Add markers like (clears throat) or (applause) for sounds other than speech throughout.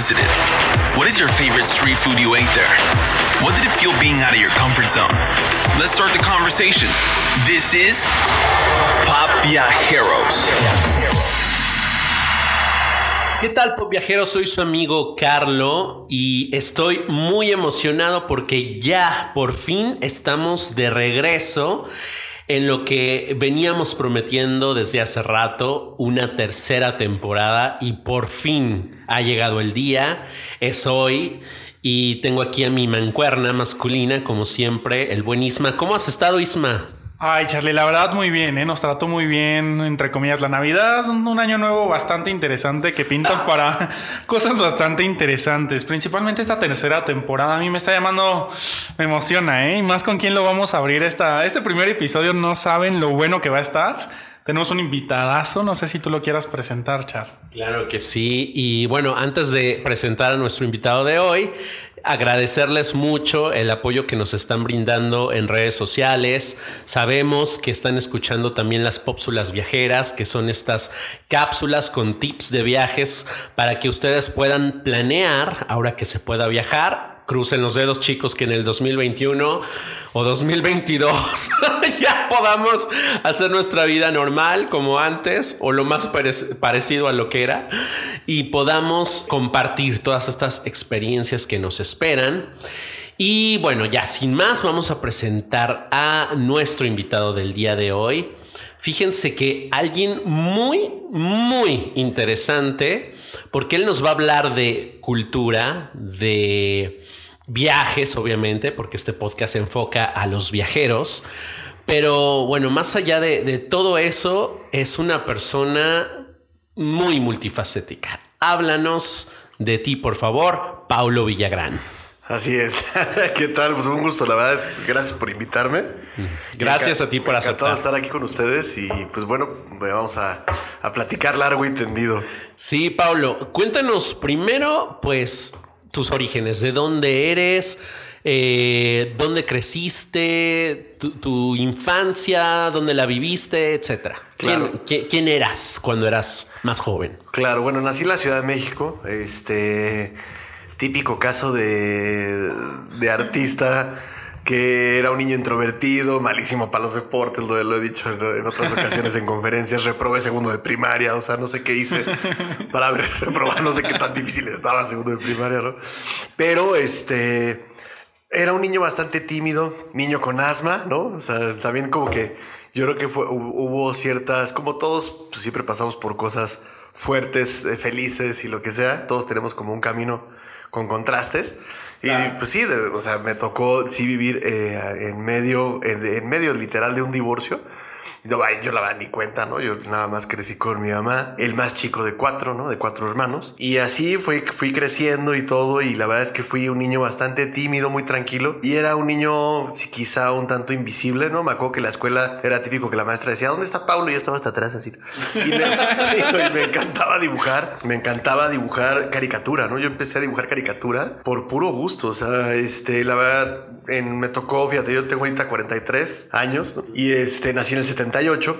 visited? What is your favorite street food you ate there? What did it feel being out of your comfort zone? Let's start the conversation. This is Pop Viajeros. ¿Qué tal, Pop Viajeros? Soy su amigo Carlo y estoy muy emocionado porque ya por fin estamos de regreso en lo que veníamos prometiendo desde hace rato, una tercera temporada y por fin ha llegado el día, es hoy. Y tengo aquí a mi mancuerna masculina, como siempre, el buen Isma. ¿Cómo has estado, Isma? Ay, Charlie, la verdad muy bien, ¿eh? nos trató muy bien, entre comillas, la Navidad, un año nuevo bastante interesante que pinta para (laughs) cosas bastante interesantes, principalmente esta tercera temporada, a mí me está llamando, me emociona, ¿eh? Y más con quién lo vamos a abrir esta, este primer episodio, no saben lo bueno que va a estar. Tenemos un invitadazo, no sé si tú lo quieras presentar, Char. Claro que sí, y bueno, antes de presentar a nuestro invitado de hoy, agradecerles mucho el apoyo que nos están brindando en redes sociales. Sabemos que están escuchando también las pópsulas viajeras, que son estas cápsulas con tips de viajes para que ustedes puedan planear ahora que se pueda viajar crucen los dedos chicos que en el 2021 o 2022 (laughs) ya podamos hacer nuestra vida normal como antes o lo más parecido a lo que era y podamos compartir todas estas experiencias que nos esperan. Y bueno, ya sin más vamos a presentar a nuestro invitado del día de hoy. Fíjense que alguien muy, muy interesante, porque él nos va a hablar de cultura, de viajes, obviamente, porque este podcast se enfoca a los viajeros. Pero bueno, más allá de, todo eso, es una persona muy multifacética. Háblanos de ti, por favor, Paulo Villagrán. Así es. (laughs) ¿Qué tal? Pues un gusto, la verdad. Gracias por invitarme. Gracias a ti por aceptar. estar aquí con ustedes y pues bueno, vamos a, a platicar largo y tendido. Sí, Paulo, cuéntanos primero, pues, tus orígenes, de dónde eres, eh, dónde creciste, tu, infancia, dónde la viviste, etcétera. ¿Quién, eras cuando eras más joven? Claro, bueno, nací en la Ciudad de México, este típico caso de, de artista que era un niño introvertido, malísimo para los deportes, lo, lo he dicho en, otras ocasiones en conferencias, reprobé segundo de primaria, o sea, no sé qué hice para (laughs) reprobar, no sé qué tan difícil estaba segundo de primaria, ¿no? Pero este, era un niño bastante tímido, niño con asma, ¿no? O sea, también como que yo creo que fue, hubo ciertas, como todos pues, siempre pasamos por cosas fuertes, eh, felices y lo que sea, todos tenemos como un camino con contrastes. Y pues sí, o sea, me tocó sí vivir eh, en medio, en, medio literal de un divorcio. Yo, yo la verdad ni cuenta, ¿no? Yo nada más crecí con mi mamá, el más chico de cuatro, ¿no? De cuatro hermanos. Y así fui, fui creciendo y todo. Y la verdad es que fui un niño bastante tímido, muy tranquilo. Y era un niño quizá un tanto invisible, ¿no? Me acuerdo que la escuela era típico que la maestra decía, ¿dónde está Pablo? Y yo estaba hasta atrás así. (laughs) Y me, encantaba dibujar. Me encantaba dibujar caricatura, ¿no? Yo empecé a dibujar caricatura por puro gusto. O sea, este, la verdad, en, me tocó, fíjate, yo tengo ahorita 43 años, ¿no? Y este, nací en el 70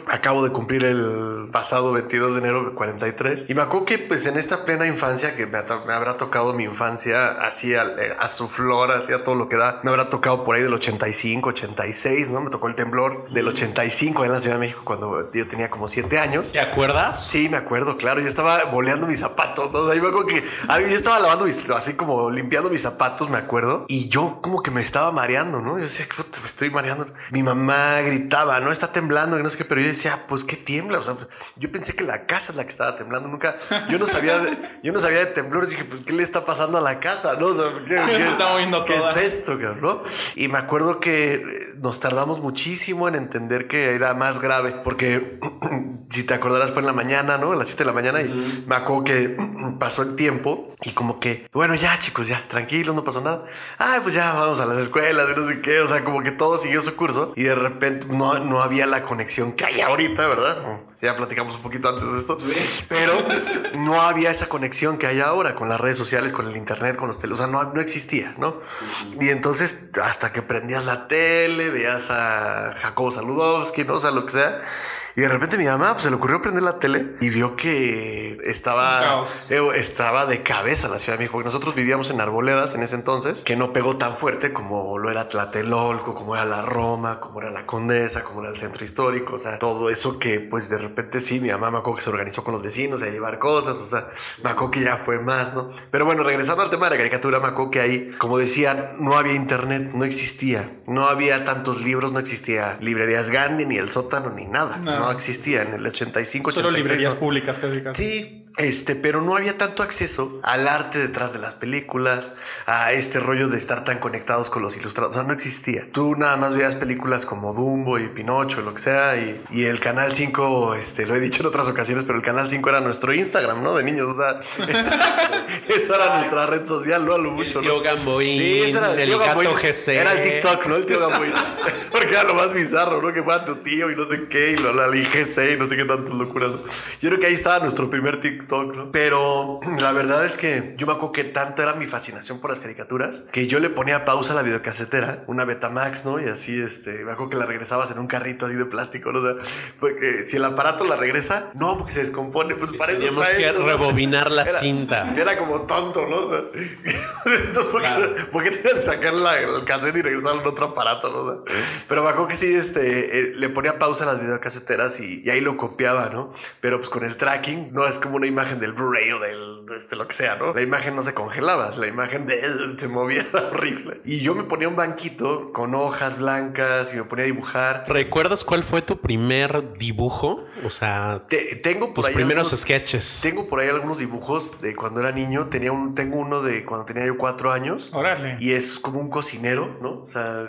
Acabo de cumplir el pasado 22 de enero 43. Y me acuerdo que pues en esta plena infancia, que me, habrá tocado mi infancia así a, eh, a, su flor, así a todo lo que da, me habrá tocado por ahí del 85, 86, ¿no? Me tocó el temblor del 85 en la Ciudad de México cuando yo tenía como 7 años. ¿Te acuerdas? Sí, me acuerdo, claro. Yo estaba boleando mis zapatos, ¿no? O sea, me acuerdo que yo estaba lavando mis, así como limpiando mis zapatos, me acuerdo. Y yo como que me estaba mareando, ¿no? Yo decía, me estoy mareando. Mi mamá gritaba, ¿no? Está temblando, no sé qué, pero yo decía, pues qué tiembla. O sea, yo pensé que la casa es la que estaba temblando. Nunca, yo no sabía de, (laughs) yo no sabía de temblores. Dije, pues qué le está pasando a la casa, ¿no? O sea, ¿qué, qué, es esto, cabrón? Y me acuerdo que nos tardamos muchísimo en entender que era más grave, porque (clears throat) si te acordarás fue en la mañana, ¿no? A las 7 de la mañana y me acuerdo que (clears throat) pasó el tiempo y como que, bueno, ya chicos, ya, tranquilos, no pasó nada. Ay, pues ya vamos a las escuelas no sé qué, o sea, como que todo siguió su curso y de repente no, no había la conexión que hay ahorita, ¿verdad? Ya platicamos un poquito antes de esto, pero (laughs) no había esa conexión que hay ahora con las redes sociales, con el internet, con los teléfonos, o sea, no, no existía, ¿no? Y entonces, hasta que prendías la tele, veías a Jacobo Saludowski, ¿no? O sea, lo que sea Y de repente mi mamá pues, se le ocurrió prender la tele y vio que estaba, eh, estaba de cabeza la Ciudad de México. Nosotros vivíamos en Arboledas en ese entonces, que no pegó tan fuerte como lo era Tlatelolco, como era la Roma, como era la Condesa, como era el centro histórico. O sea, todo eso que pues de repente sí, mi mamá me acuerdo que se organizó con los vecinos a llevar cosas. O sea, me acuerdo que ya fue más, ¿no? Pero bueno, regresando al tema de la caricatura, me acuerdo que ahí, como decían, no había internet, no existía. No había tantos libros, no existía librerías Gandhi, ni el sótano, ni nada. No no existía en el 85, Solo librerías públicas casi casi. Sí, este, pero no había tanto acceso al arte detrás de las películas, a este rollo de estar tan conectados con los ilustrados. O sea, no existía. Tú nada más veías películas como Dumbo y Pinocho, lo que sea, y, y el Canal 5, este, lo he dicho en otras ocasiones, pero el Canal 5 era nuestro Instagram, ¿no? De niños, o sea, (laughs) esa, era nuestra red social, ¿no? A lo mucho. El tío Gamboín, sí, ese era el, tío gato GC. Era el TikTok, ¿no? El tío Gamboín. (laughs) Porque era lo más bizarro, ¿no? Que fuera tu tío y no sé qué, y lo, la GC y no sé qué tantas locuras. Yo creo que ahí estaba nuestro primer TikTok pero (clears throat) la verdad es que yo me acuerdo que tanto era mi fascinación por las caricaturas que yo le ponía pausa a la videocasetera, una Betamax, ¿no? Y así, este, me acuerdo que la regresabas en un carrito así de plástico, ¿no? O sea, porque si el aparato la regresa, no, porque se descompone, pues parece que Teníamos que rebobinar la cinta. Era como tonto, ¿no? O sea, (laughs) entonces, ¿por, qué, tenías que sacar la, el cassette y regresarlo en otro aparato, ¿no? O sea, pero me acuerdo que sí, este, eh, le ponía pausa a las videocaseteras y, y ahí lo copiaba, ¿no? Pero pues con el tracking, no es como una imagen del Blu-ray o del este, lo que sea, ¿no? La imagen no se congelaba, la imagen de él se movía (laughs) horrible. Y yo me ponía un banquito con hojas blancas y me ponía a dibujar. ¿Recuerdas cuál fue tu primer dibujo? O sea, tengo por tus primeros sketches. Tengo por ahí algunos dibujos de cuando era niño. Tenía un, tengo uno de cuando tenía yo cuatro años. Órale. Y es como un cocinero, ¿no? O sea,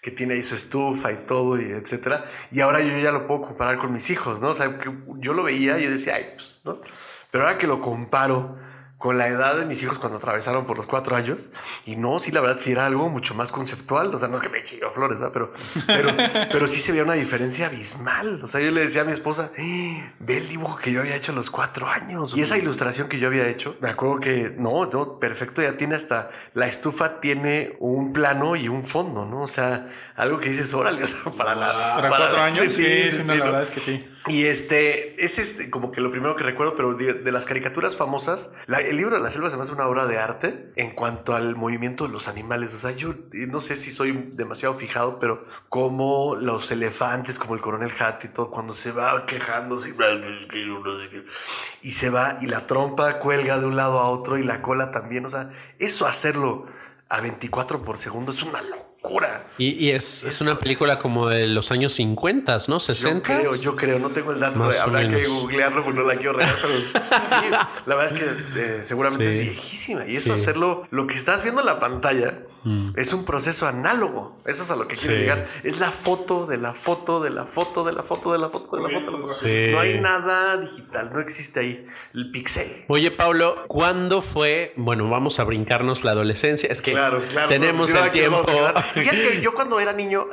que tiene ahí su estufa y todo, y etcétera. Y ahora yo ya lo puedo comparar con mis hijos, ¿no? O sea, que yo lo veía y decía, ay, pues, ¿no? Pero ahora que lo comparo con la edad de mis hijos cuando atravesaron por los cuatro años. Y no, sí, la verdad, sí era algo mucho más conceptual. O sea, no es que me yo flores, ¿verdad? Pero, pero, pero sí se veía una diferencia abismal. O sea, yo le decía a mi esposa, ¡Eh! ve el dibujo que yo había hecho a los cuatro años. Y esa ilustración que yo había hecho, me acuerdo que no, no, perfecto, ya tiene hasta la estufa tiene un plano y un fondo, ¿no? O sea, algo que dices, órale, o sea, para, la, para, cuatro años. Sí, sí, la verdad es que sí. Y este, es este, como que lo primero que recuerdo, pero de, las caricaturas famosas, la, el libro de la selva se me una obra de arte en cuanto al movimiento de los animales. O sea, yo no sé si soy demasiado fijado, pero como los elefantes, como el coronel Hat todo, cuando se va quejándose y se va y la trompa cuelga de un lado a otro y la cola también. O sea, eso hacerlo a 24 por segundo es una locura y, es, es, una película como de los años 50, ¿no? 60. Yo creo, yo creo, no tengo el dato. habrá que googlearlo porque no la quiero regar, pero sí, la verdad es que eh, seguramente es viejísima. Y eso hacerlo, lo que estás viendo en la pantalla Mm. Es un proceso análogo. Eso es a lo que quiero llegar. Es la foto de la foto de la foto de la foto de la foto de la foto. No hay nada digital, no existe ahí el pixel. Oye, Pablo, ¿cuándo fue? Bueno, vamos a brincarnos la adolescencia. Es que tenemos el tiempo. Fíjate que yo cuando era niño.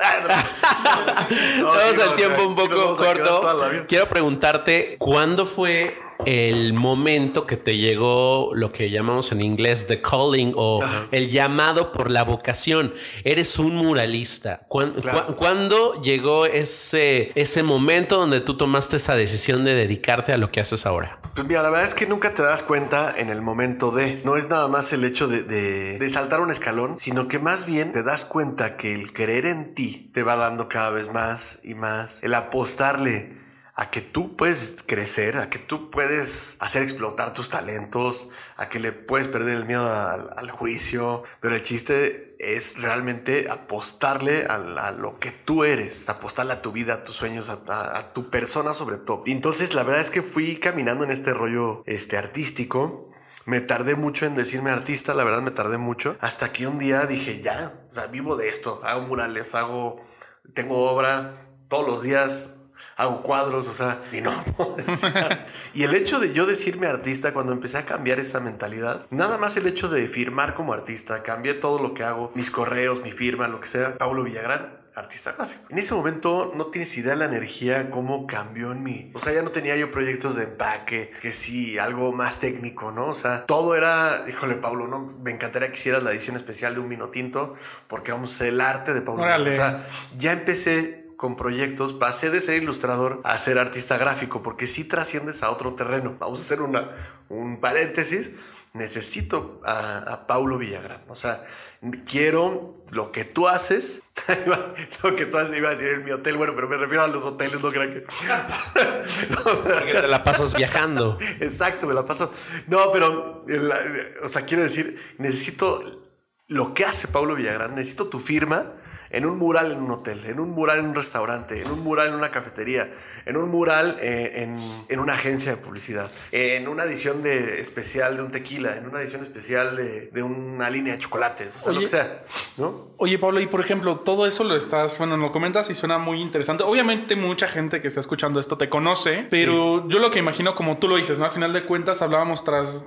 tenemos el tiempo un poco corto. Quiero preguntarte, ¿cuándo fue el momento que te llegó lo que llamamos en inglés the calling o el llamado por la vocación. Eres un muralista. ¿Cuándo, llegó ese, ese momento donde tú tomaste esa decisión de dedicarte a lo que haces ahora? Pues mira, la verdad es que nunca te das cuenta en el momento de. No es nada más el hecho de, de saltar un escalón, sino que más bien te das cuenta que el creer en ti te va dando cada vez más y más. El apostarle a que tú puedes crecer, a que tú puedes hacer explotar tus talentos, a que le puedes perder el miedo al, juicio, pero el chiste es realmente apostarle a, lo que tú eres, apostarle a tu vida, a tus sueños, a, tu persona sobre todo. Y entonces la verdad es que fui caminando en este rollo este, artístico. Me tardé mucho en decirme artista, la verdad me tardé mucho, hasta que un día dije, ya, o sea, vivo de esto, hago murales, hago, tengo obra, todos los días hago cuadros, o sea, y no. (laughs) y el hecho de yo decirme artista, cuando empecé a cambiar esa mentalidad, nada más el hecho de firmar como artista, cambié todo lo que hago, mis correos, mi firma, lo que sea, Pablo Villagrán, artista gráfico. En ese momento no tienes idea de la energía, cómo cambió en mí. O sea, ya no tenía yo proyectos de empaque, que sí, algo más técnico, ¿no? O sea, todo era, híjole, Pablo, ¿no? Me encantaría que hicieras la edición especial de un vino tinto, porque vamos a hacer el arte de Pablo. O sea, ya empecé con proyectos, pasé de ser ilustrador a ser artista gráfico, porque sí trasciendes a otro terreno. Vamos a hacer una, un paréntesis. Necesito a, a Paulo Villagrán. O sea, quiero lo que tú haces. (laughs) lo que tú haces, iba a decir en mi hotel, bueno, pero me refiero a los hoteles, no crean que. (laughs) (laughs) Porque te la pasas viajando. Exacto, me la paso. No, pero, o sea, quiero decir, necesito lo que hace Paulo Villagrán, necesito tu firma en un mural en un hotel, en un mural en un restaurante, en un mural en una cafetería, en un mural eh, en, una agencia de publicidad, en una edición de, especial de un tequila, en una edición especial de, una línea de chocolates, o sea, lo que sea, ¿no? Oye, Pablo, y por ejemplo, todo eso lo estás, bueno, lo comentas y suena muy interesante. Obviamente mucha gente que está escuchando esto te conoce, pero yo lo que imagino como tú lo dices, ¿no? Al final de cuentas hablábamos tras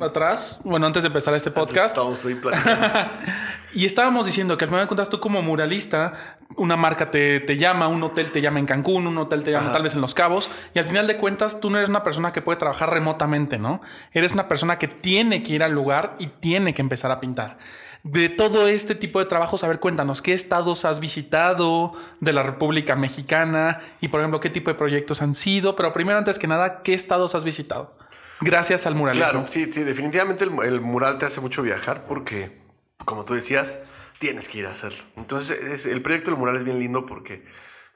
atrás, bueno, antes de empezar este podcast. Estamos (laughs) y estábamos diciendo que al final de cuentas tú como muralista, una marca te, te, llama, un hotel te llama en Cancún, un hotel te llama tal vez en Los Cabos, y al final de cuentas tú no eres una persona que puede trabajar remotamente, ¿no? Eres una persona que tiene que ir al lugar y tiene que empezar a pintar. De todo este tipo de trabajos, a ver, cuéntanos, ¿qué estados has visitado de la República Mexicana? Y por ejemplo, ¿qué tipo de proyectos han sido? Pero primero, antes que nada, ¿qué estados has visitado? Gracias al muralismo. Claro, sí, sí, definitivamente el, mural te hace mucho viajar porque, como tú decías, tienes que ir a hacerlo. Entonces, el proyecto del mural es bien lindo porque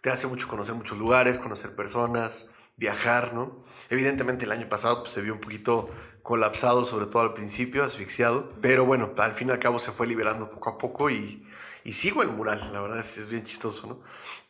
te hace mucho conocer muchos lugares, conocer personas, viajar, ¿no? Evidentemente el año pasado pues, se vio un poquito colapsado, sobre todo al principio, asfixiado, pero bueno, al fin y al cabo se fue liberando poco a poco y, y sigo el mural, la verdad es, es bien chistoso, ¿no?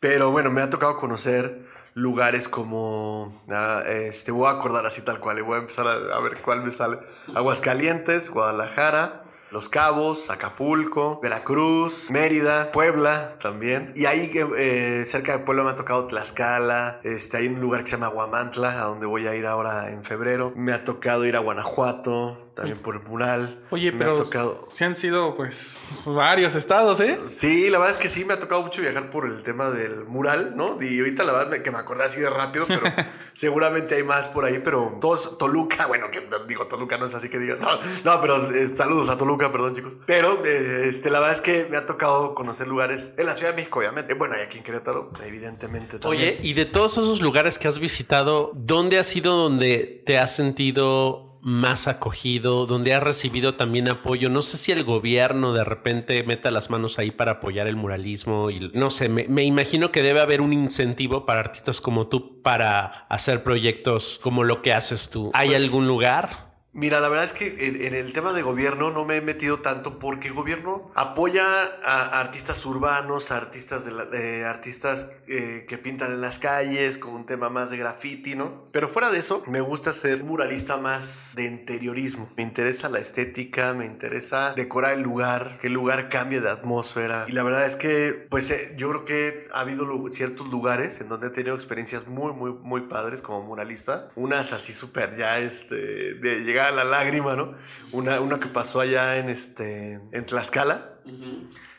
Pero bueno, me ha tocado conocer lugares como, ah, este, voy a acordar así tal cual, y voy a empezar a, a ver cuál me sale. Aguascalientes, Guadalajara, los Cabos, Acapulco, Veracruz, Mérida, Puebla también. Y ahí eh, cerca de Puebla me ha tocado Tlaxcala. Este, hay un lugar que se llama Guamantla, a donde voy a ir ahora en febrero. Me ha tocado ir a Guanajuato, también por el mural. Oye, me pero ha tocado... sí han sido pues varios estados, ¿eh? Sí, la verdad es que sí, me ha tocado mucho viajar por el tema del mural, ¿no? Y ahorita la verdad que me acordé así de rápido, pero (laughs) seguramente hay más por ahí, pero todos, Toluca, bueno, que digo, Toluca no es así que digas, no, pero eh, saludos a Toluca, perdón chicos. Pero eh, este, la verdad es que me ha tocado conocer lugares en la Ciudad de México, obviamente. Bueno, y aquí en Querétaro, evidentemente. También. Oye, y de todos esos lugares que has visitado, ¿dónde ha sido donde te has sentido más acogido, donde ha recibido también apoyo. No sé si el gobierno de repente meta las manos ahí para apoyar el muralismo y no sé, me, imagino que debe haber un incentivo para artistas como tú para hacer proyectos como lo que haces tú. ¿Hay pues algún lugar? Mira, la verdad es que en, el tema de gobierno no me he metido tanto porque el gobierno apoya a, artistas urbanos, a artistas, de, artistas eh, que pintan en las calles, con un tema más de graffiti, ¿no? Pero fuera de eso, me gusta ser muralista más de interiorismo. Me interesa la estética, me interesa decorar el lugar, que el lugar cambie de atmósfera. Y la verdad es que, pues eh, yo creo que ha habido ciertos lugares en donde he tenido experiencias muy, muy, muy padres como muralista. Unas así súper ya, este, de llegar la lágrima, ¿no? Una, una que pasó allá en, este, en Tlaxcala,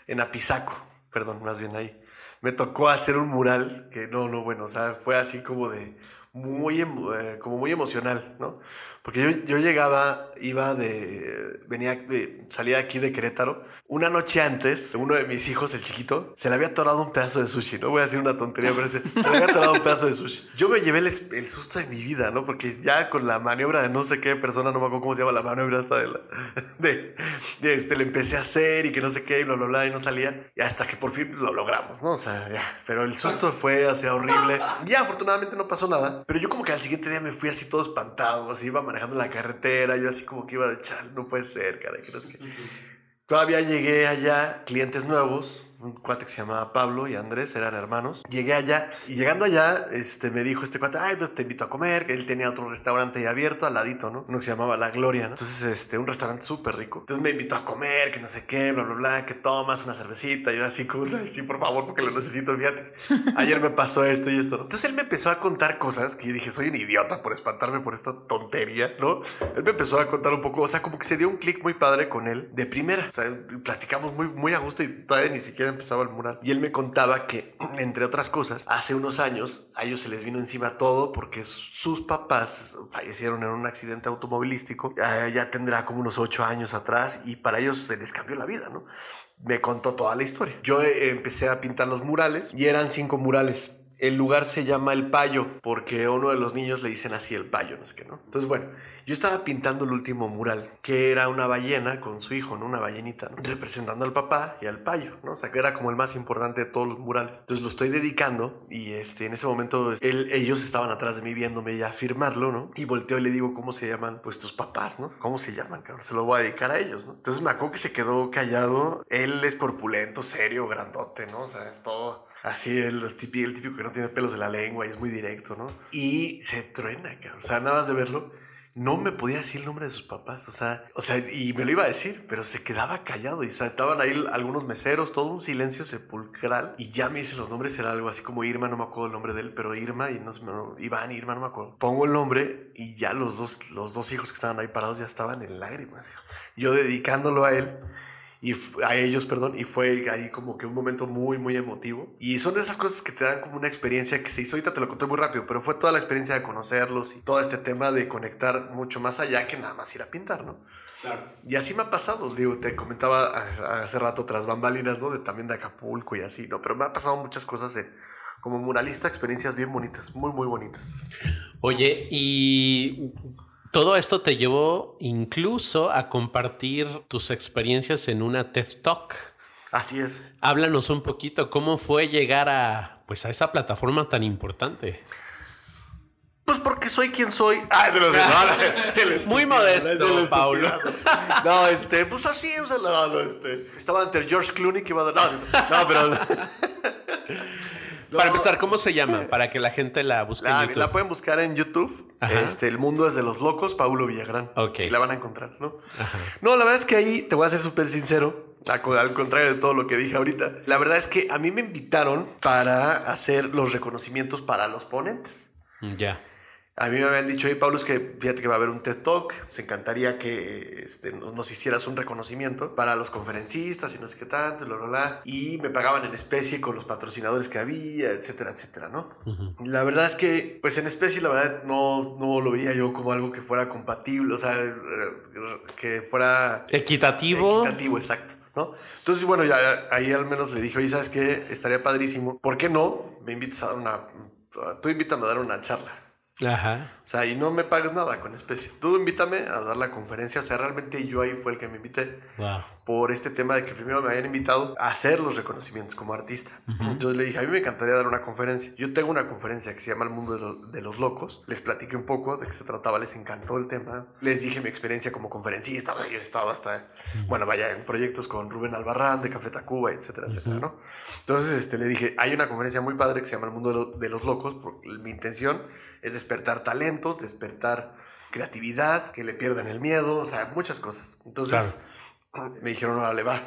en Apizaco, perdón, más bien ahí. Me tocó hacer un mural que no, no, bueno, o sea, fue así como de muy, eh, como muy emocional, ¿no? Porque yo, yo, llegaba, iba de, venía, de, salía aquí de Querétaro. Una noche antes, uno de mis hijos, el chiquito, se le había atorado un pedazo de sushi, no voy a decir una tontería, pero se, se le había atorado un pedazo de sushi. Yo me llevé el, el, susto de mi vida, ¿no? Porque ya con la maniobra de no sé qué persona, no me acuerdo cómo se llama la maniobra hasta de la, de, de, este, le empecé a hacer y que no sé qué, y bla, bla, bla, y no salía. Y hasta que por fin lo logramos, ¿no? O sea, ya, pero el susto fue así horrible. Ya, afortunadamente no pasó nada, pero yo como que al siguiente día me fui así todo espantado, así iba manejando la carretera, yo así como que iba de echar, no puede ser, cara, que que... (laughs) Todavía llegué allá, clientes nuevos, un cuate que se llamaba Pablo y Andrés, eran hermanos. Llegué allá y llegando allá, este, me dijo este cuate, ay, pues te invito a comer, que él tenía otro restaurante ahí abierto al ladito, ¿no? Uno que se llamaba La Gloria, ¿no? Entonces, este, un restaurante súper rico. Entonces me invitó a comer, que no sé qué, bla, bla, bla, que tomas una cervecita. Y yo así, como, sí, por favor, porque lo necesito, fíjate. (laughs) Ayer me pasó esto y esto, ¿no? Entonces él me empezó a contar cosas que yo dije, soy un idiota por espantarme por esta tontería, ¿no? Él me empezó a contar un poco, o sea, como que se dio un clic muy padre con él de primera. O sea, platicamos muy, muy a gusto y todavía ni siquiera empezaba el mural. Y él me contaba que, (clears throat) entre otras cosas, hace unos años a ellos se les vino encima todo porque sus papás fallecieron en un accidente automovilístico. Ya, ya tendrá como unos ocho años atrás y para ellos se les cambió la vida, ¿no? me contó toda la historia. Yo eh, empecé a pintar los murales y eran cinco murales. El lugar se llama El Payo porque uno de los niños le dicen así El Payo, no sé qué, ¿no? Entonces, bueno, yo estaba pintando el último mural, que era una ballena con su hijo, ¿no? Una ballenita. Representando al papá y al Payo, ¿no? O sea, que era como el más importante de todos los murales. Entonces lo estoy dedicando y este, en ese momento él- ellos estaban atrás de mí viéndome ya firmarlo, ¿no? Y volteo y le digo, ¿cómo se llaman? Pues tus papás, ¿no? ¿Cómo se llaman, cabrón? Se lo voy a dedicar a ellos, ¿no? Entonces me acuerdo que se quedó callado. Él es corpulento, serio, grandote, ¿no? O sea, es todo así, el típico, el típico que no tiene pelos en la lengua y es muy directo, ¿no? Y se truena, cabrón. O sea, nada más de verlo, no me podía decir el nombre de sus papás. O sea, o sea, y me lo iba a decir, pero se quedaba callado. Y o sea, estaban ahí algunos meseros, todo un silencio sepulcral. Y ya me dicen los nombres, era algo así como Irma, no me acuerdo el nombre de él, pero Irma y no no, Iván, Irma, no me acuerdo. Pongo el nombre y ya los dos, los dos hijos que estaban ahí parados ya estaban en lágrimas. Yo dedicándolo a él y a ellos, perdón, y fue ahí como que un momento muy, muy emotivo. Y son de esas cosas que te dan como una experiencia que se hizo, ahorita te lo conté muy rápido, pero fue toda la experiencia de conocerlos y todo este tema de conectar mucho más allá que nada más ir a pintar, ¿no? Y así me ha pasado, digo, te comentaba hace rato tras bambalinas, ¿no? De, también de Acapulco y así, ¿no? Pero me ha pasado muchas cosas de, como muralista, experiencias bien bonitas, muy, muy bonitas. Oye, y todo esto te llevó incluso a compartir tus experiencias en una TED Talk. Así es. Háblanos un poquito cómo fue llegar a pues a esa plataforma tan importante. Pues porque soy quien soy. Ay, de los de- no, (laughs) Muy modesto, Paulo. No, este, pues así, o sea, no, no, este. Estaba ante George Clooney que iba a dar. No, no, pero. (laughs) Para empezar, ¿cómo se llama? Para que la gente la busque La, en YouTube. la pueden buscar en YouTube. Ajá. Este, El mundo es de los locos, Paulo Villagrán. Ok. Y la van a encontrar, ¿no? No, la verdad es que ahí te voy a ser súper sincero. Al contrario de todo lo que dije ahorita. La verdad es que a mí me invitaron para hacer los reconocimientos para los ponentes. Ya. A mí me habían dicho, hey Pablo, es que fíjate que va a haber un TED Talk, se encantaría que este, nos, hicieras un reconocimiento para los conferencistas y no sé qué tanto, bla, bla, bla. Y me pagaban en especie con los patrocinadores que había, etcétera, etcétera, ¿no? La verdad es que, pues en especie, la verdad, no, no lo veía yo como algo que fuera compatible, o sea, que fuera Equitativo. equitativo, exacto, ¿no? Entonces, bueno, ya ahí al menos le dije, oye, ¿sabes qué? Estaría padrísimo. ¿Por qué no? Me invitas a dar una... Tú invítame a dar una charla. Ajá. O sea, y no me pagues nada con especie. Tú invítame a dar la conferencia. O sea, realmente yo ahí fue el que me invité Wow. por este tema de que primero me habían invitado a hacer los reconocimientos como artista. Entonces le dije, a mí me encantaría dar una conferencia. Yo tengo una conferencia que se llama El Mundo de, lo- de los Locos. Les platiqué un poco de qué se trataba, les encantó el tema. Les dije mi experiencia como conferencista. Yo he estado hasta, bueno, vaya, en proyectos con Rubén Albarrán de Café Tacuba, etcétera, etcétera, ¿no? Entonces este, le dije, hay una conferencia muy padre que se llama El Mundo de, lo- de los Locos. porque mi intención es despertar talentos, despertar creatividad, que le pierdan el miedo, o sea, muchas cosas. Entonces (clears throat) me dijeron, órale, va.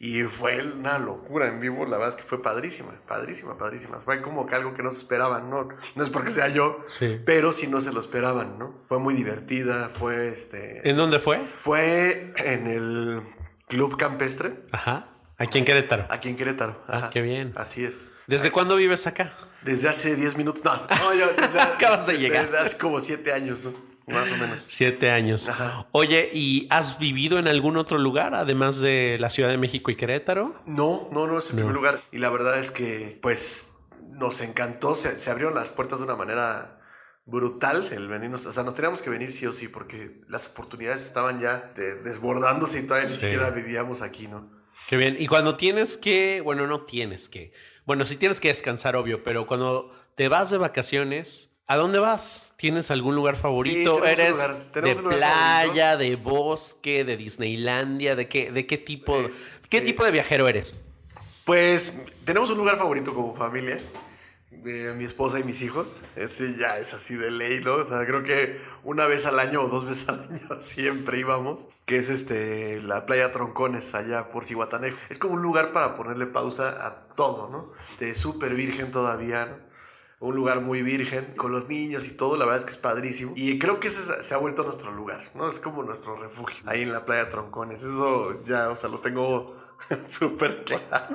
Y fue una locura en vivo, la verdad es que fue padrísima, padrísima, padrísima. Fue como que algo que no se esperaban, ¿no? No es porque sea yo, Sí. pero sí no se lo esperaban, ¿no? Fue muy divertida, fue este... ¿En dónde fue? Fue en el Club Campestre, Ajá. Aquí en Querétaro. aquí en Querétaro. Ah, qué bien. Así es. ¿Desde cuándo vives acá? Desde hace 10 minutos, no, no, yo (laughs) desde, Acabas de llegar. Desde hace como 7 años, ¿no? Más o menos. Siete años. Ajá. Oye, ¿y has vivido en algún otro lugar además de la Ciudad de México y Querétaro? No, no, no es el No. primer lugar. Y la verdad es que, pues, nos encantó. Se, se abrieron las puertas de una manera brutal el venirnos. O sea, nos teníamos que venir sí o sí porque las oportunidades estaban ya de- desbordándose y todavía ni Sí. siquiera vivíamos aquí, ¿no? Qué bien. Y cuando tienes que, bueno, no tienes que, bueno, sí tienes que descansar, obvio, pero cuando te vas de vacaciones, ¿a dónde vas? ¿Tienes algún lugar favorito? ¿Eres lugar- de playa, de bosque, de Disneylandia? ¿De qué, de qué tipo, Este- qué tipo de viajero eres? Pues tenemos un lugar favorito como familia. Eh, mi esposa y mis hijos. Ese ya es así de ley, ¿no? O sea, creo que una vez al año o dos veces al año (laughs) siempre íbamos. Que es este la playa Troncones allá por Cihuatanejo. Es como un lugar para ponerle pausa a todo, ¿no? De súper virgen todavía, ¿no? Un lugar muy virgen, con los niños y todo, la verdad es que es padrísimo. Y creo que ese se- se ha vuelto nuestro lugar, ¿no? Es como nuestro refugio, ahí en la playa Troncones. Eso ya, o sea, lo tengo (laughs) súper claro.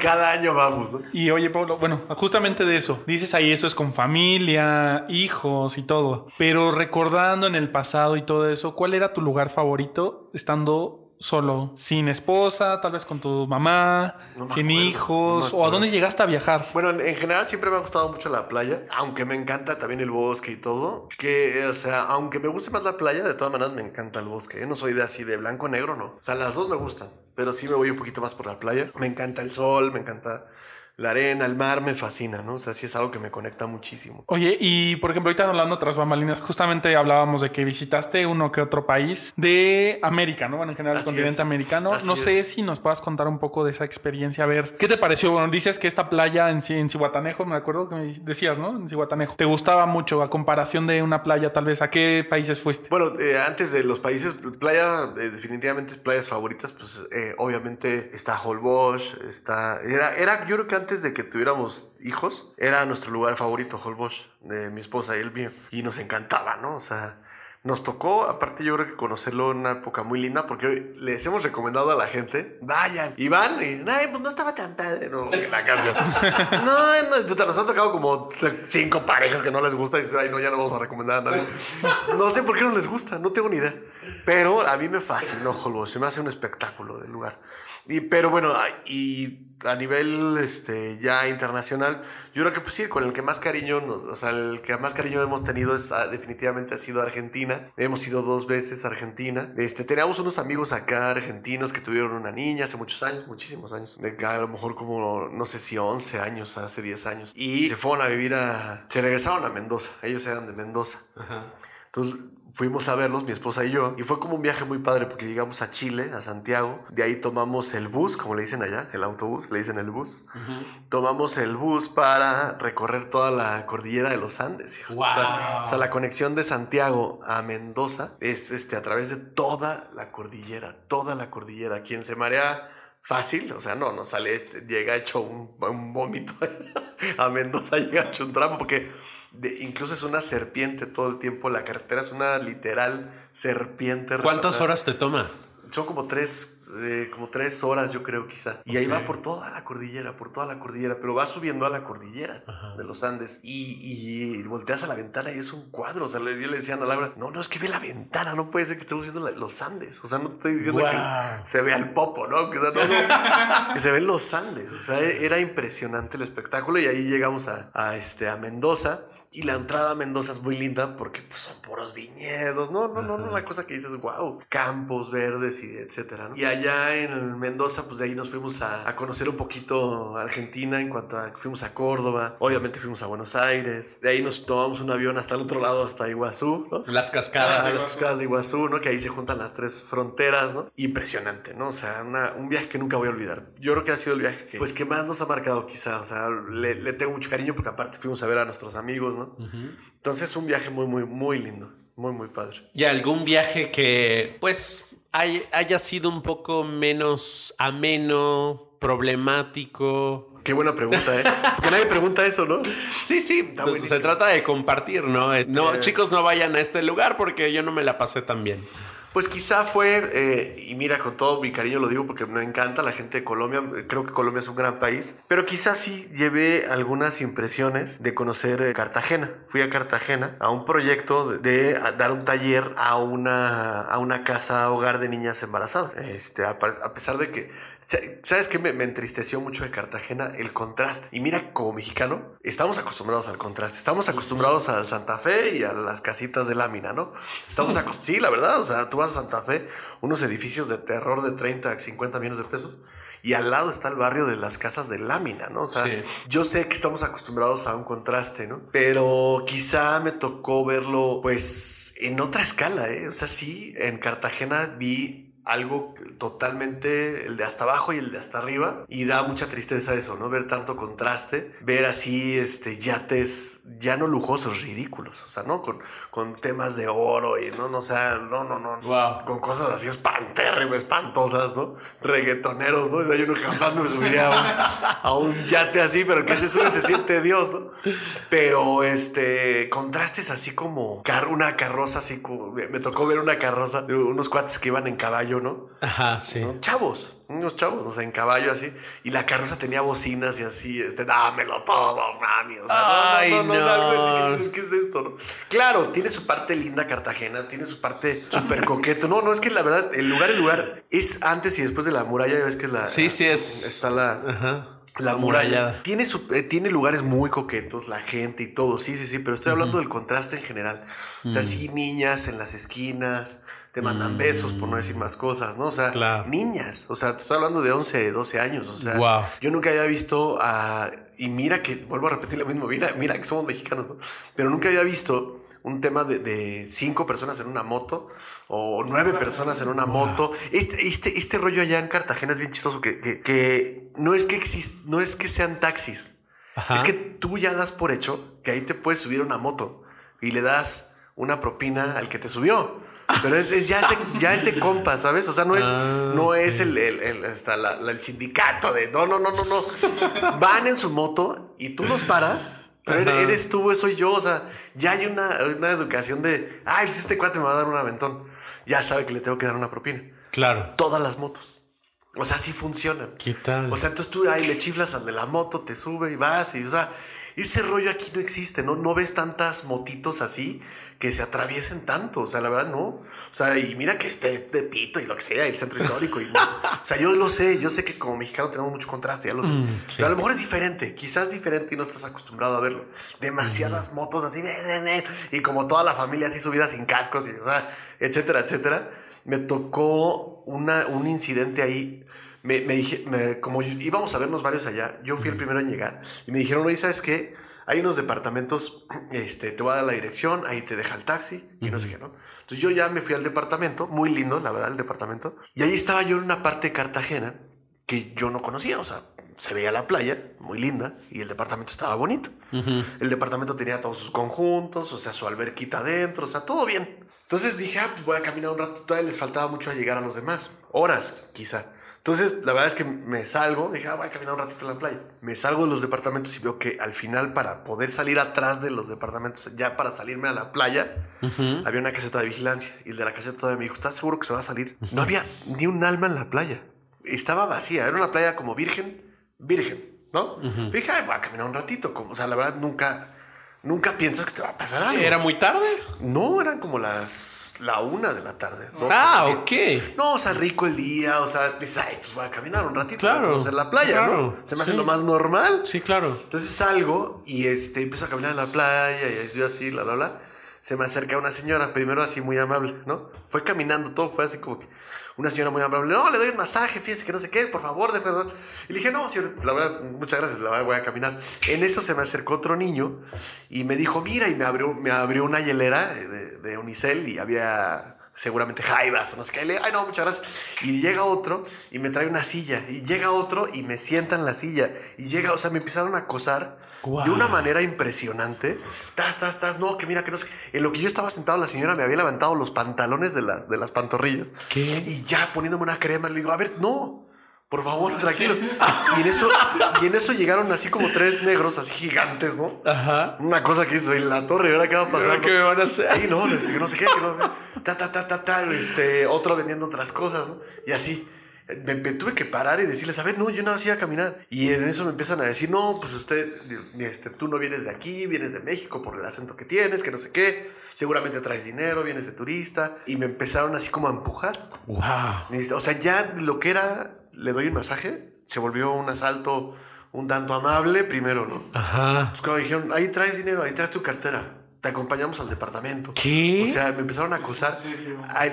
Cada año vamos, ¿no? Y oye, Pablo, bueno, justamente de eso. Dices ahí eso es con familia, hijos y todo. Pero recordando en el pasado y todo eso, ¿cuál era tu lugar favorito estando solo, sin esposa, tal vez con tu mamá, No sin acuerdo, hijos, no o a dónde llegaste a viajar. Bueno, en, en general siempre me ha gustado mucho la playa, aunque me encanta también el bosque y todo. Que, eh, o sea, aunque me guste más la playa, de todas maneras me encanta el bosque. Yo no soy de así de blanco o negro, no. O sea, las dos me gustan, pero sí me voy un poquito más por la playa. Me encanta el sol, me encanta la arena, el mar, me fascina, ¿no? O sea, sí es algo que me conecta muchísimo. Oye, y por ejemplo, ahorita hablando tras bambalinas, justamente hablábamos de que visitaste uno que otro país de América, ¿no? Bueno, en general el Así continente es. americano. Así no sé es. si nos puedas contar un poco de esa experiencia, a ver, ¿qué te pareció? Bueno, dices que esta playa en, en Cihuatanejo, me acuerdo que me decías, ¿no? En Cihuatanejo. ¿Te gustaba mucho a comparación de una playa, tal vez? ¿A qué países fuiste? Bueno, eh, antes de los países, playa, eh, definitivamente playas favoritas, pues eh, obviamente está Holbox, está... Era, era, yo creo que antes de que tuviéramos hijos, era nuestro lugar favorito, Holbox, de mi esposa y el mío. Y nos encantaba, ¿no? O sea, nos tocó, aparte yo creo que conocerlo en una época muy linda, porque les hemos recomendado a la gente, vayan, y van, y, ay, pues no estaba tan padre, no, la canción. (laughs) No, no, nos han tocado como cinco parejas que no les gusta y dices, ay, no, ya no vamos a recomendar a nadie. (laughs) No sé por qué no les gusta, no tengo ni idea. Pero a mí me fascinó Holbox, se me hace un espectáculo del lugar. Y, pero bueno, y a nivel este, ya internacional, yo creo que pues sí, con el que más cariño, nos- o sea, el que más cariño hemos tenido es, ah, definitivamente ha sido Argentina. Hemos ido dos veces a Argentina. Este, teníamos unos amigos acá argentinos que tuvieron una niña hace muchos años, muchísimos años. De a lo mejor como, no sé si 11 años, hace 10 años. Y se fueron a vivir a... Se regresaron a Mendoza. Ellos eran de Mendoza. Entonces fuimos a verlos, mi esposa y yo, y fue como un viaje muy padre porque llegamos a Chile, a Santiago, de ahí tomamos el bus, como le dicen allá, el autobús, le dicen el bus. Tomamos el bus para recorrer toda la cordillera de los Andes. hijo. O, sea, Wow. o sea, la conexión de Santiago a Mendoza es este, a través de toda la cordillera, toda la cordillera. Quien se marea fácil, o sea, no, no sale, llega hecho un, un vómito (laughs) a Mendoza, llega hecho un trapo, porque de- incluso es una serpiente todo el tiempo, la carretera es una literal serpiente. ¿Cuántas horas te toma? Son como tres, eh, como tres horas, yo creo, quizá. Y ahí va por toda la cordillera, por toda la cordillera, pero va subiendo a la cordillera Ajá. de los Andes. Y, y volteas a la ventana y es un cuadro. O sea, yo le decía a Ana Laura, no, no, es que ve la ventana, no puede ser que estemos viendo la- los Andes. O sea, no te estoy diciendo que se vea el popo, ¿no? Que, o sea, no, no, (laughs) que se ven los Andes. O sea, era impresionante el espectáculo. Y ahí llegamos a, a, este, a Mendoza. Y la entrada a Mendoza es muy linda porque pues, son puros viñedos. No, no, no, no, la cosa que dices, wow, campos verdes y etcétera. ¿no? Y allá en Mendoza, pues de ahí nos fuimos a, a conocer un poquito Argentina en cuanto a fuimos a Córdoba. Obviamente fuimos a Buenos Aires. De ahí nos tomamos un avión hasta el otro lado, hasta Iguazú, ¿no? Las Ah, cascadas. las cascadas de Iguazú, ¿no? Que ahí se juntan las tres fronteras, ¿no? Impresionante, ¿no? O sea, una- un viaje que nunca voy a olvidar. Yo creo que ha sido el viaje que, pues, que más nos ha marcado quizá. O sea, le, le tengo mucho cariño porque aparte fuimos a ver a nuestros amigos, ¿no? Entonces, un viaje muy, muy, muy lindo. Muy, muy padre. ¿Y algún viaje que, pues, hay- haya sido un poco menos ameno, problemático? Qué buena pregunta, ¿eh? Porque nadie pregunta eso, ¿no? Sí, sí, pues, se trata de compartir, ¿no? Eh, No, Eh. chicos, no vayan a este lugar porque yo no me la pasé tan bien. Pues quizá fue, eh, y mira, con todo mi cariño lo digo porque me encanta la gente de Colombia, creo que Colombia es un gran país, pero quizás sí llevé algunas impresiones de conocer eh, Cartagena. Fui a Cartagena a un proyecto de, dar un taller a una, a una casa hogar de niñas embarazadas. Este, a, pesar de que, sa- ¿sabes qué? Me, me entristeció mucho de Cartagena el contraste. Y mira, como mexicano, estamos acostumbrados al contraste, estamos acostumbrados al Santa Fe y a las casitas de lámina, ¿no? Estamos (laughs) acostumbrados, sí, la verdad, o sea, tú vas a Santa Fe, unos edificios de terror de 30 a 50 millones de pesos. Y al lado está el barrio de las casas de lámina, ¿no? O sea, Sí. yo sé que estamos acostumbrados a un contraste, ¿no? Pero quizá me tocó verlo, pues, en otra escala, ¿eh? O sea, sí, en Cartagena vi algo totalmente, el de hasta abajo y el de hasta arriba, y da mucha tristeza eso, ¿no? Ver tanto contraste, ver así, este, yates, ya no lujosos, ridículos, o sea, ¿no? Con, con temas de oro y, no, no, o sea, no, no, no, Wow. con cosas así espantérrimas, espantosas, ¿no? Reggaetoneros, ¿no? O sea, yo no jamás me subiría a un, a un yate así, pero que se sube se siente Dios, ¿no? Pero, este, contrastes así como car- una carroza así, como, me tocó ver una carroza de unos cuates que iban en caballo caballo, ¿no? Ajá, sí. ¿no? Chavos, unos chavos, o sea, en caballo así. Y la carroza tenía bocinas y así, este, dámelo todo, mami. O sea, Ay, no, no, no, no, no. dices, ¿qué es esto? no? Claro, tiene su parte linda Cartagena, tiene su parte súper coqueto. No, no, es que la verdad, el lugar, el lugar es antes y después de la muralla, ya ves que es la. Sí, sí, es- Está la. Ajá. La muralla. Tiene, su- eh, tiene lugares muy coquetos, la gente y todo, sí, sí, sí, pero estoy hablando del contraste en general. O sea, sí, niñas en las esquinas, te mandan besos, por no decir más cosas, ¿no? O sea, Claro. niñas, o sea, te estoy hablando de 11, 12 años, o sea, Wow. yo nunca había visto a... Y mira que, vuelvo a repetir lo mismo, mira, mira que somos mexicanos, ¿no? Pero nunca había visto un tema de, de cinco personas en una moto o nueve personas en una moto. Este, este, este rollo allá en Cartagena es bien chistoso, que, que, que no, es que exist, no es que sean taxis, Ajá. es que tú ya das por hecho que ahí te puedes subir a una moto y le das una propina al que te subió. Pero es, es- ya, es de, ya es de (laughs) compa, ¿sabes? O sea, no es, Ah, no es el, el, el- hasta la- la- el sindicato de... No, no, no, no, no. Van en su moto y tú los paras. Pero Ajá. eres tú, soy yo. O sea, ya hay una, una educación de... Ay, pues este cuate me va a dar un aventón. Ya sabe que le tengo que dar una propina. Claro. Todas las motos. O sea, así funcionan. ¿Qué tal? O sea, entonces tú ahí le chiflas al de la moto, te sube y vas. Y, o sea, ese rollo aquí no existe, ¿no? No ves tantas motitos así que se atraviesen tanto. O sea, la verdad, no. O sea, y mira que esté de pito y lo que sea, el centro histórico. Y. (laughs) O sea, yo lo sé, yo sé que como mexicano tenemos mucho contraste, ya lo sé. Mm, sí. Pero a lo mejor es diferente, quizás diferente y no estás acostumbrado a verlo. Demasiadas motos así, y como toda la familia así subida sin cascos, y, o sea, etcétera, etcétera. Me tocó una, un incidente ahí. Me, me dije, me- como yo- íbamos a vernos varios allá, yo fui el primero en llegar y me dijeron, oye, ¿sabes qué? Hay unos departamentos, este, te voy a dar la dirección, ahí te deja el taxi y no sé qué, ¿no? Entonces yo ya me fui al departamento, muy lindo, la verdad, el departamento, y ahí estaba yo en una parte de Cartagena que yo no conocía, o sea, se veía la playa, muy linda, y el departamento estaba bonito. El departamento tenía todos sus conjuntos, o sea, su alberquita adentro, o sea, todo bien. Entonces dije, ah, pues voy a caminar un rato, todavía les faltaba mucho a llegar a los demás, horas quizá. Entonces, la verdad es que me salgo, dije, ah, voy a caminar un ratito en la playa. Me salgo de los departamentos y veo que al final, para poder salir atrás de los departamentos, ya para salirme a la playa, había una caseta de vigilancia. Y el de la caseta todavía me dijo, ¿estás seguro que se va a salir? No había ni un alma en la playa. Estaba vacía, era una playa como virgen, virgen, ¿no? Dije, ay, voy a caminar un ratito. Como, o sea, la verdad, nunca, nunca piensas que te va a pasar algo. ¿Era muy tarde? No, eran como las la una de la tarde. dos, Ah, así. ok. No, o sea, rico el día, o sea, dices, ay, pues voy a caminar un ratito, Claro, voy a conocer la playa, claro, ¿no? Se me hace sí. lo más normal. Sí, claro. Entonces salgo y este, empiezo a caminar en la playa y yo así, bla, bla, bla. Se me acerca una señora, primero así muy amable, ¿no? Fue caminando todo, fue así como que una señora muy amable. No, le doy un masaje, fíjese que no sé qué, por favor, verdad. Y le dije, no, señor, la verdad, muchas gracias, la voy a caminar. En eso se me acercó otro niño y me dijo, mira, y me abrió, me abrió una hielera de, de Unicel y había seguramente (laughs) jaivas o no sé qué. Le, ay, no, muchas gracias. Y llega otro y me trae una silla. Y llega otro y me sienta en la silla. Y llega, o sea, me empezaron a acosar de una manera impresionante. Tas, tas, tas, no, que mira, que no sé. En lo que yo estaba sentado, la señora me había levantado los pantalones de, las de las pantorrillas. ¿Qué? Y ya poniéndome una crema, le digo, a ver, no. Por favor, tranquilos. Y en eso, y en eso llegaron así como tres negros, así gigantes, ¿no? Ajá. Una cosa que hizo en la torre, ¿ahora qué va a pasar? Qué me van a hacer? Sí, no, este, que no sé qué, que no ta, ta, ta, ta, ta, este, otro vendiendo otras cosas, ¿no? Y así. Me, me tuve que parar y decirles, a ver, no, yo no hacía caminar. Y en eso me empiezan a decir, no, pues usted, este, tú no vienes de aquí, vienes de México por el acento que tienes, que no sé qué. Seguramente traes dinero, vienes de turista. Y me empezaron así como a empujar. Wow. O sea, ya lo que era, le doy un masaje, se volvió un asalto un tanto amable, primero, ¿no? Ajá. Pues cuando dijeron, ahí traes dinero, ahí traes tu cartera. Te acompañamos al departamento. ¿Qué? O sea, me empezaron a acosar.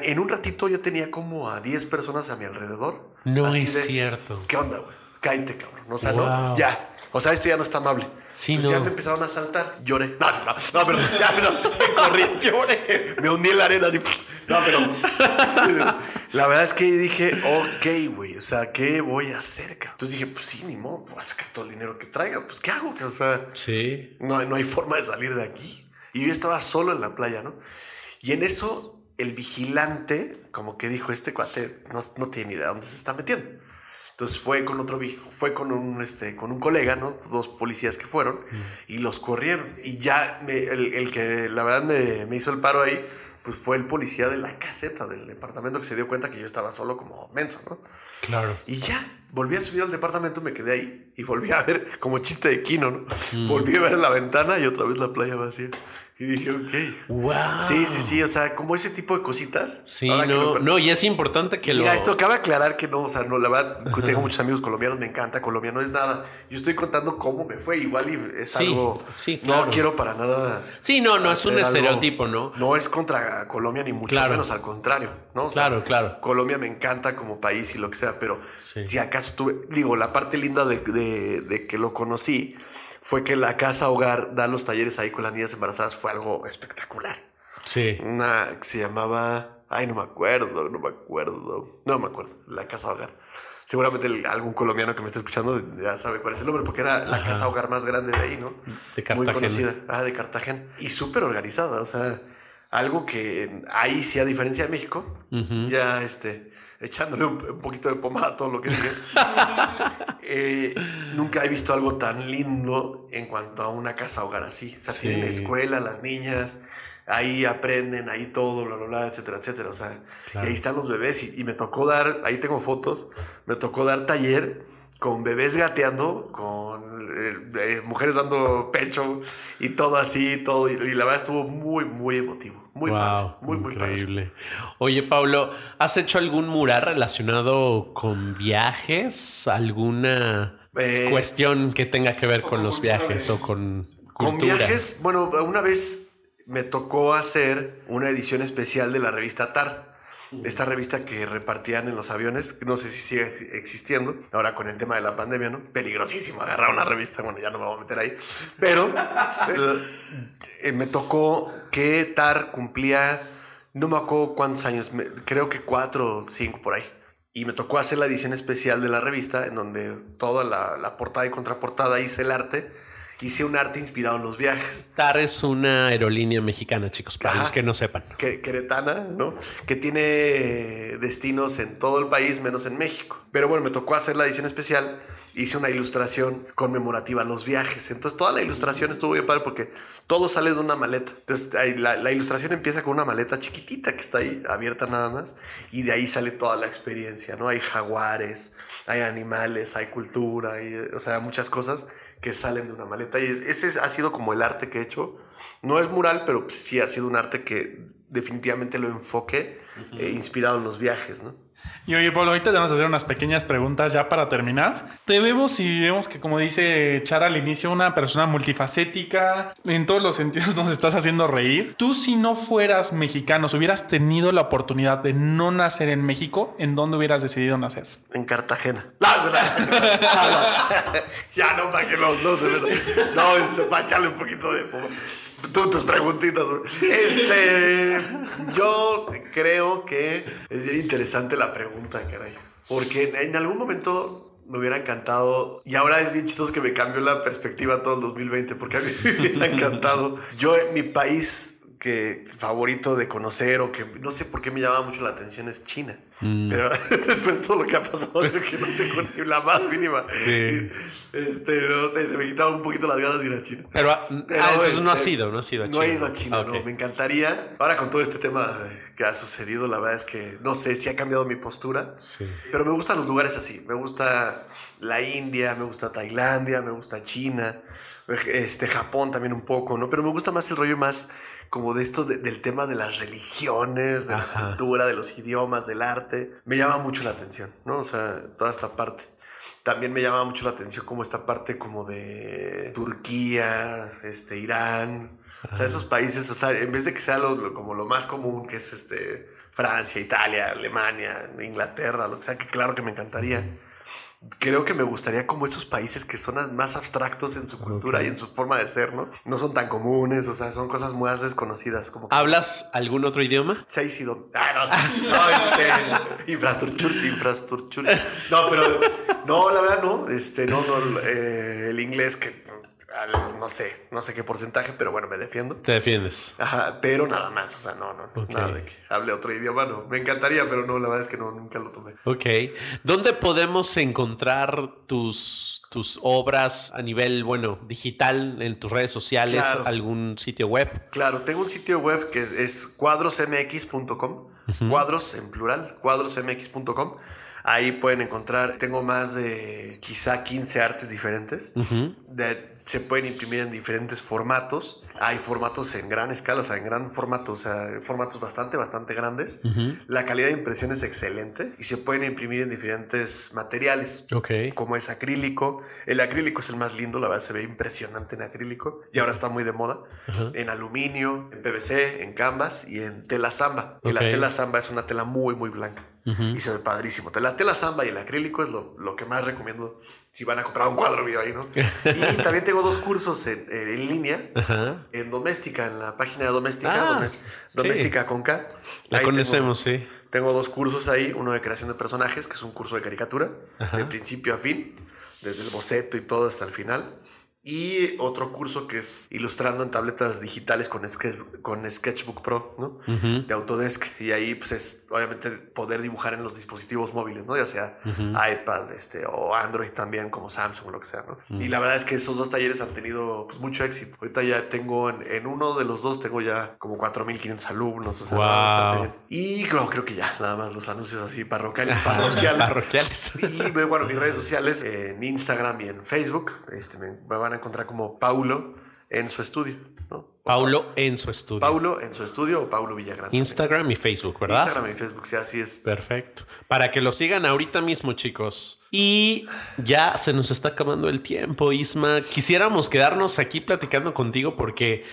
En un ratito yo tenía como a 10 personas a mi alrededor. No Así es de, cierto. ¿Qué onda, güey? Cállate, cabrón. O sea, Wow. no, ya. O sea, esto ya no está amable. Sí, Entonces no. ya me empezaron a saltar. Lloré. No, no, no, pero ya, no, (laughs) me corrí. Lloré. Me hundí en la arena así. No, pero. (laughs) La verdad es que dije, ok, güey. O sea, ¿qué voy a hacer, cabrón? Entonces dije, pues sí, ni modo. Voy a sacar todo el dinero que traiga. Pues, ¿qué hago? O sea, Sí. no, no hay forma de salir de aquí. Y yo estaba solo en la playa, ¿no? Y en eso, el vigilante, como que dijo, este cuate no, no tiene idea de dónde se está metiendo. Entonces fue con otro, fue con un, este, con un colega, ¿no? Dos policías que fueron y los corrieron. Y ya me- el, el que la verdad me, me hizo el paro ahí, pues fue el policía de la caseta del departamento que se dio cuenta que yo estaba solo como menso, ¿no? Claro. Y ya, volví a subir al departamento, me quedé ahí y volví a ver como chiste de Kino, ¿no? Volví a ver la ventana y otra vez la playa vacía. Y dije, ok. Wow. Sí, sí, sí, o sea, como ese tipo de cositas. Sí, no, lo- no, y es importante que Mira, lo. esto cabe aclarar que no, o sea, no, la verdad, tengo muchos amigos colombianos, me encanta Colombia, no es nada. Yo estoy contando cómo me fue, igual y es Sí, algo. sí, claro. No quiero para nada. Sí, no, no es un algo- estereotipo, ¿no? No es contra Colombia ni mucho Claro. menos, al contrario, ¿no? O sea, Claro, claro. Colombia me encanta como país y lo que sea, pero Sí. si acaso tuve, digo, la parte linda de, de- de que lo conocí fue que la casa hogar da los talleres ahí con las niñas embarazadas fue algo espectacular. Sí. Una que se llamaba, ay, no me acuerdo, no me acuerdo, no me acuerdo, la casa hogar. Seguramente el- algún colombiano que me está escuchando ya sabe cuál es el nombre, porque era la Ajá. casa hogar más grande de ahí, ¿no? De Muy Cartagena. conocida, ah, de Cartagena. Y súper organizada, o sea, algo que ahí sí, a diferencia de México, ya este, echándole un, un poquito de pomada a todo lo que dije. (laughs) Eh, nunca he visto algo tan lindo en cuanto a una casa hogar así. O sea, Sí. tienen escuela, las niñas, ahí aprenden, ahí todo, bla, bla, bla, etcétera, etcétera. O sea, Claro. y ahí están los bebés y, y me tocó dar, ahí tengo fotos, me tocó dar taller con bebés gateando, con eh, eh, mujeres dando pecho y todo así, todo. Y, y la verdad estuvo muy, muy emotivo. Muy wow, padre, muy, muy padre. increíble. Oye, Pablo, ¿has hecho algún mural relacionado con viajes? ¿Alguna Eh, cuestión que tenga que ver con con los viajes o con Con cultura? viajes, bueno, una vez me tocó hacer una edición especial de la revista TAR. Esta revista que repartían en los aviones, no sé si sigue ex- existiendo, ahora con el tema de la pandemia, ¿no? Peligrosísimo agarrar una revista, bueno, ya no me voy a meter ahí. Pero eh, eh, me tocó que TAR cumplía, no me acuerdo cuántos años, creo que cuatro o cinco por ahí. Y me tocó hacer la edición especial de la revista, en donde toda la, la portada y contraportada hice el arte. Hice un arte inspirado en los viajes. TAR es una aerolínea mexicana, chicos, para Ajá. los que no sepan. Que, queretana, ¿no? Que tiene destinos en todo el país, menos en México. Pero bueno, me tocó hacer la edición especial. Hice una ilustración conmemorativa a los viajes. Entonces, toda la ilustración estuvo bien padre porque todo sale de una maleta. Entonces, la ilustración empieza con una maleta chiquitita que está ahí abierta nada más. Y de ahí sale toda la experiencia, ¿no? Hay jaguares, hay animales, hay cultura, hay, o sea, muchas cosas que salen de una maleta. Y es- ese ha sido como el arte que he hecho. No es mural, pero sí ha sido un arte que definitivamente lo enfoque eh, inspirado en los viajes, ¿no? Y oye, Pablo, ahorita te vamos a hacer unas pequeñas preguntas ya para terminar. Te vemos y vemos que, como dice Chara al inicio, una persona multifacética. En todos los sentidos (laughs) nos estás haciendo reír. Tú, si no fueras mexicano, si hubieras tenido la oportunidad de no nacer en México, ¿en dónde hubieras decidido nacer? En Cartagena. (laughs) No. (laughs) Ya no, para que no, no se me... No, este, para echarle un poquito de... (laughs) Tú, tus preguntitas. Este, yo creo que es bien interesante la pregunta, caray. Porque en algún momento me hubiera encantado, y ahora es bien chistoso que me cambió la perspectiva todo el 2020, porque a mí (laughs) me hubiera encantado. Yo en mi país que favorito de conocer o que no sé por qué me llama mucho la atención es China. Pero (laughs) después de todo lo que ha pasado, yo que no tengo ni la más mínima. Sí. Este, no sé, se me quitaron un poquito las ganas de ir a China. Pero, ah, Pero, entonces no este, has ido, no has ido a China. No he ido a China, Ah, no. Me encantaría. Ahora con todo este tema eh, que ha sucedido, la verdad es que no sé si ha cambiado mi postura. Sí. Pero me gustan los lugares así. Me gusta la India, me gusta Tailandia, me gusta China, este Japón también un poco, ¿no? Pero me gusta más el rollo más como de esto de- del tema de las religiones, de Ajá. la cultura, de los idiomas, del arte. Me llama mucho la atención, ¿no? O sea, toda esta parte. También me llama mucho la atención como esta parte como de Turquía, este, Irán. O sea, esos países, o sea, en vez de que sea lo, lo- como lo más común, que es este, Francia, Italia, Alemania, Inglaterra, lo que sea, que claro que me encantaría. Creo que me gustaría como esos países que son más abstractos en su cultura Ok. y en su forma de ser, ¿no? No son tan comunes, o sea, son cosas más desconocidas. Como que- ¿Hablas algún otro idioma? Seis y do- Ah, no, no, este. infraestructura, infraestructura. No, pero. No, la verdad no. Este, no, no. eh, el inglés que al, no sé, no sé qué porcentaje, pero bueno, me defiendo. Te defiendes. Ajá, pero nada más, o sea, no, no, Ok. nada de que hable otro idioma, no. Me encantaría, pero no, la verdad es que no, nunca lo tomé. Ok. ¿Dónde podemos encontrar tus, tus obras a nivel, bueno, digital, en tus redes sociales, Claro. algún sitio web? Claro, tengo un sitio web que es, es cuadrosmx.com, cuadros en plural, cuadrosmx.com. Ahí pueden encontrar, tengo más de quizá 15 artes diferentes. De- se pueden imprimir en diferentes formatos. Hay formatos en gran escala, o sea, en gran formato, o sea, formatos bastante, bastante grandes. La calidad de impresión es excelente y se pueden imprimir en diferentes materiales. Ok. como es acrílico. El acrílico es el más lindo, la verdad se ve impresionante en acrílico y ahora está muy de moda. En aluminio, en PVC, en canvas y en tela samba. Que Ok. la tela samba es una tela muy, muy blanca Y se ve padrísimo. La tela samba y el acrílico es lo, lo que más recomiendo si van a comprar un cuadro mío ahí, ¿no? y (laughs) también tengo dos cursos en, en línea. En Doméstica, en la página de Doméstica, Ah, Doméstica con K. La Ahí tengo- conocemos, sí. tengo dos cursos ahí, uno de creación de personajes, que es un curso de caricatura, de principio a fin, desde el boceto y todo hasta el final. Y otro curso que es ilustrando en tabletas digitales con, Sketch- con Sketchbook Pro, ¿no? De Autodesk. Y ahí, pues, es obviamente poder dibujar en los dispositivos móviles, ¿no? Ya sea Ujú. iPad este, o Android también, como Samsung o lo que sea, ¿no? Y la verdad es que esos dos talleres han tenido pues, mucho éxito. Ahorita ya tengo, en, en uno de los dos, tengo ya como 4.500 alumnos, o sea, Wow. bastante bien. Y creo, creo que ya, nada más los anuncios así parroquiales. (laughs) parroquiales. Parroquiales. Y bueno, mis redes sociales, en Instagram y en Facebook, este, me, me van a encontrar como Paulo en su estudio, ¿no? Paulo en su estudio. Paulo en su estudio o Paulo Villagrán. Instagram y Facebook, ¿verdad? Instagram y Facebook, sí, así es. Perfecto. Para que lo sigan ahorita mismo, chicos. Y ya se nos está acabando el tiempo, Isma. Quisiéramos quedarnos aquí platicando contigo porque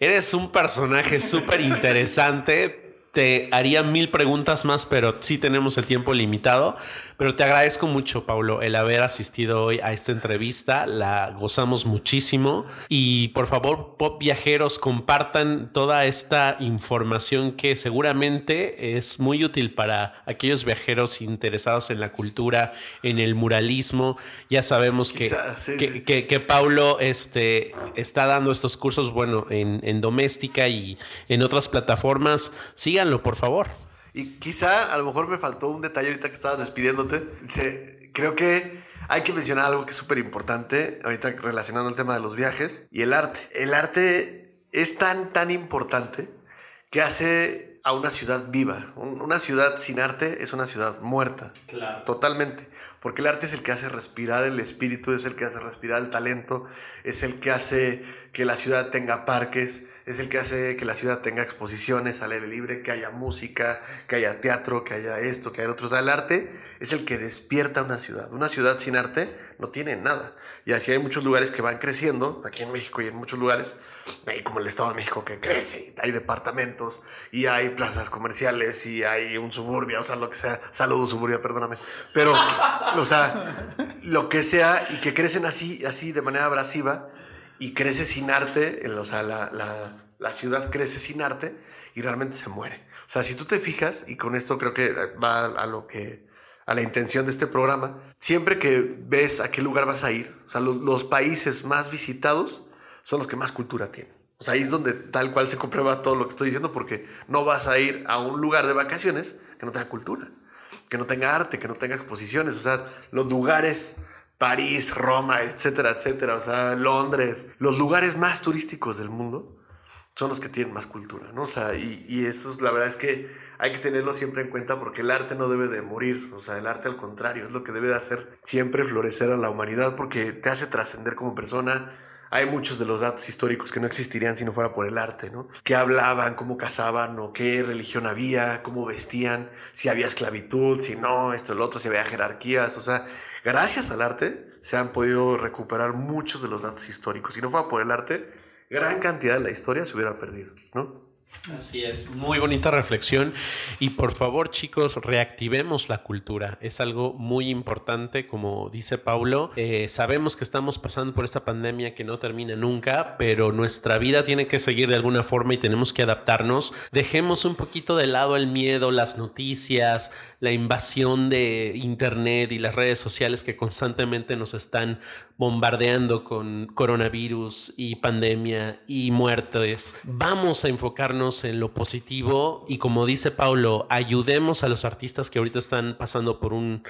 eres un personaje (laughs) súper interesante. Te haría mil preguntas más, pero sí tenemos el tiempo limitado. Pero te agradezco mucho, Paulo, el haber asistido hoy a esta entrevista. La gozamos muchísimo. Y por favor, pop viajeros, compartan toda esta información que seguramente es muy útil para aquellos viajeros interesados en la cultura, en el muralismo. Ya sabemos que, Quizá, sí, que, sí. que- que Paulo este, está dando estos cursos, bueno, en, en Doméstica y en otras plataformas. Síganlo, por favor. Y quizá a lo mejor me faltó un detalle ahorita que estabas despidiéndote. Se- creo que hay que mencionar algo que es súper importante, ahorita relacionando el tema de los viajes y el arte. El arte es tan, tan importante que hace a una ciudad viva. Un- Una ciudad sin arte es una ciudad muerta. Claro. Totalmente. Porque el arte es el que hace respirar el espíritu, es el que hace respirar el talento, es el que hace que la ciudad tenga parques, es el que hace que la ciudad tenga exposiciones al aire libre, que haya música, que haya teatro, que haya esto, que haya otro. O sea, el arte es el que despierta una ciudad. Una ciudad sin arte no tiene nada. Y así hay muchos lugares que van creciendo, aquí en México y en muchos lugares, como el Estado de México que crece, hay departamentos, y hay plazas comerciales, y hay un suburbio, o sea, lo que sea. Saludos, suburbia, perdóname. Pero, o sea, lo que sea, y que crecen así, así de manera abrasiva, y crece sin arte, o sea, la, la- ciudad crece sin arte y realmente se muere. O sea, si tú te fijas, y con esto creo que va a lo que a la intención de este programa, siempre que ves a qué lugar vas a ir, o sea, lo- los países más visitados son los que más cultura tienen. O sea, ahí es donde tal cual se comprueba todo lo que estoy diciendo, porque no vas a ir a un lugar de vacaciones que no tenga cultura, que no tenga arte, que no tenga exposiciones. O sea, los lugares, París, Roma, etcétera, etcétera, o sea, Londres, los lugares más turísticos del mundo son los que tienen más cultura, ¿no? O sea, y, y eso es- la verdad es que hay que tenerlo siempre en cuenta porque el arte no debe de morir, o sea, el arte al contrario es lo que debe de hacer siempre florecer a la humanidad porque te hace trascender como persona. Hay muchos de los datos históricos que no existirían si no fuera por el arte, ¿no? ¿Qué hablaban, cómo cazaban o qué religión había, cómo vestían, si había esclavitud, si no, esto, el otro, si había jerarquías, o sea, gracias al arte se han podido recuperar muchos de los datos históricos. Si no fuera por el arte, gran cantidad de la historia se hubiera perdido, ¿no? Así es, muy bonita reflexión. Y por favor chicos reactivemos la cultura, es algo muy importante como dice Paulo, eh, sabemos que estamos pasando por esta pandemia que no termina nunca, pero nuestra vida tiene que seguir de alguna forma y tenemos que adaptarnos, dejemos un poquito de lado el miedo, las noticias, la invasión de internet y las redes sociales que constantemente nos están bombardeando con coronavirus y pandemia y muertes, vamos a enfocarnos en lo positivo y como dice Paulo, ayudemos a los artistas que ahorita están pasando por un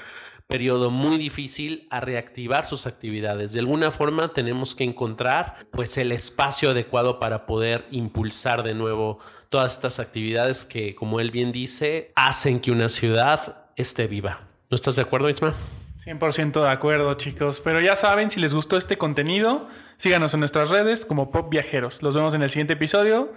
periodo muy difícil a reactivar sus actividades. De alguna forma tenemos que encontrar pues el espacio adecuado para poder impulsar de nuevo todas estas actividades que como él bien dice hacen que una ciudad esté viva. ¿No estás de acuerdo, Isma? 100% de acuerdo, chicos. Pero ya saben, si les gustó este contenido, síganos en nuestras redes como Pop Viajeros. Los vemos en el siguiente episodio.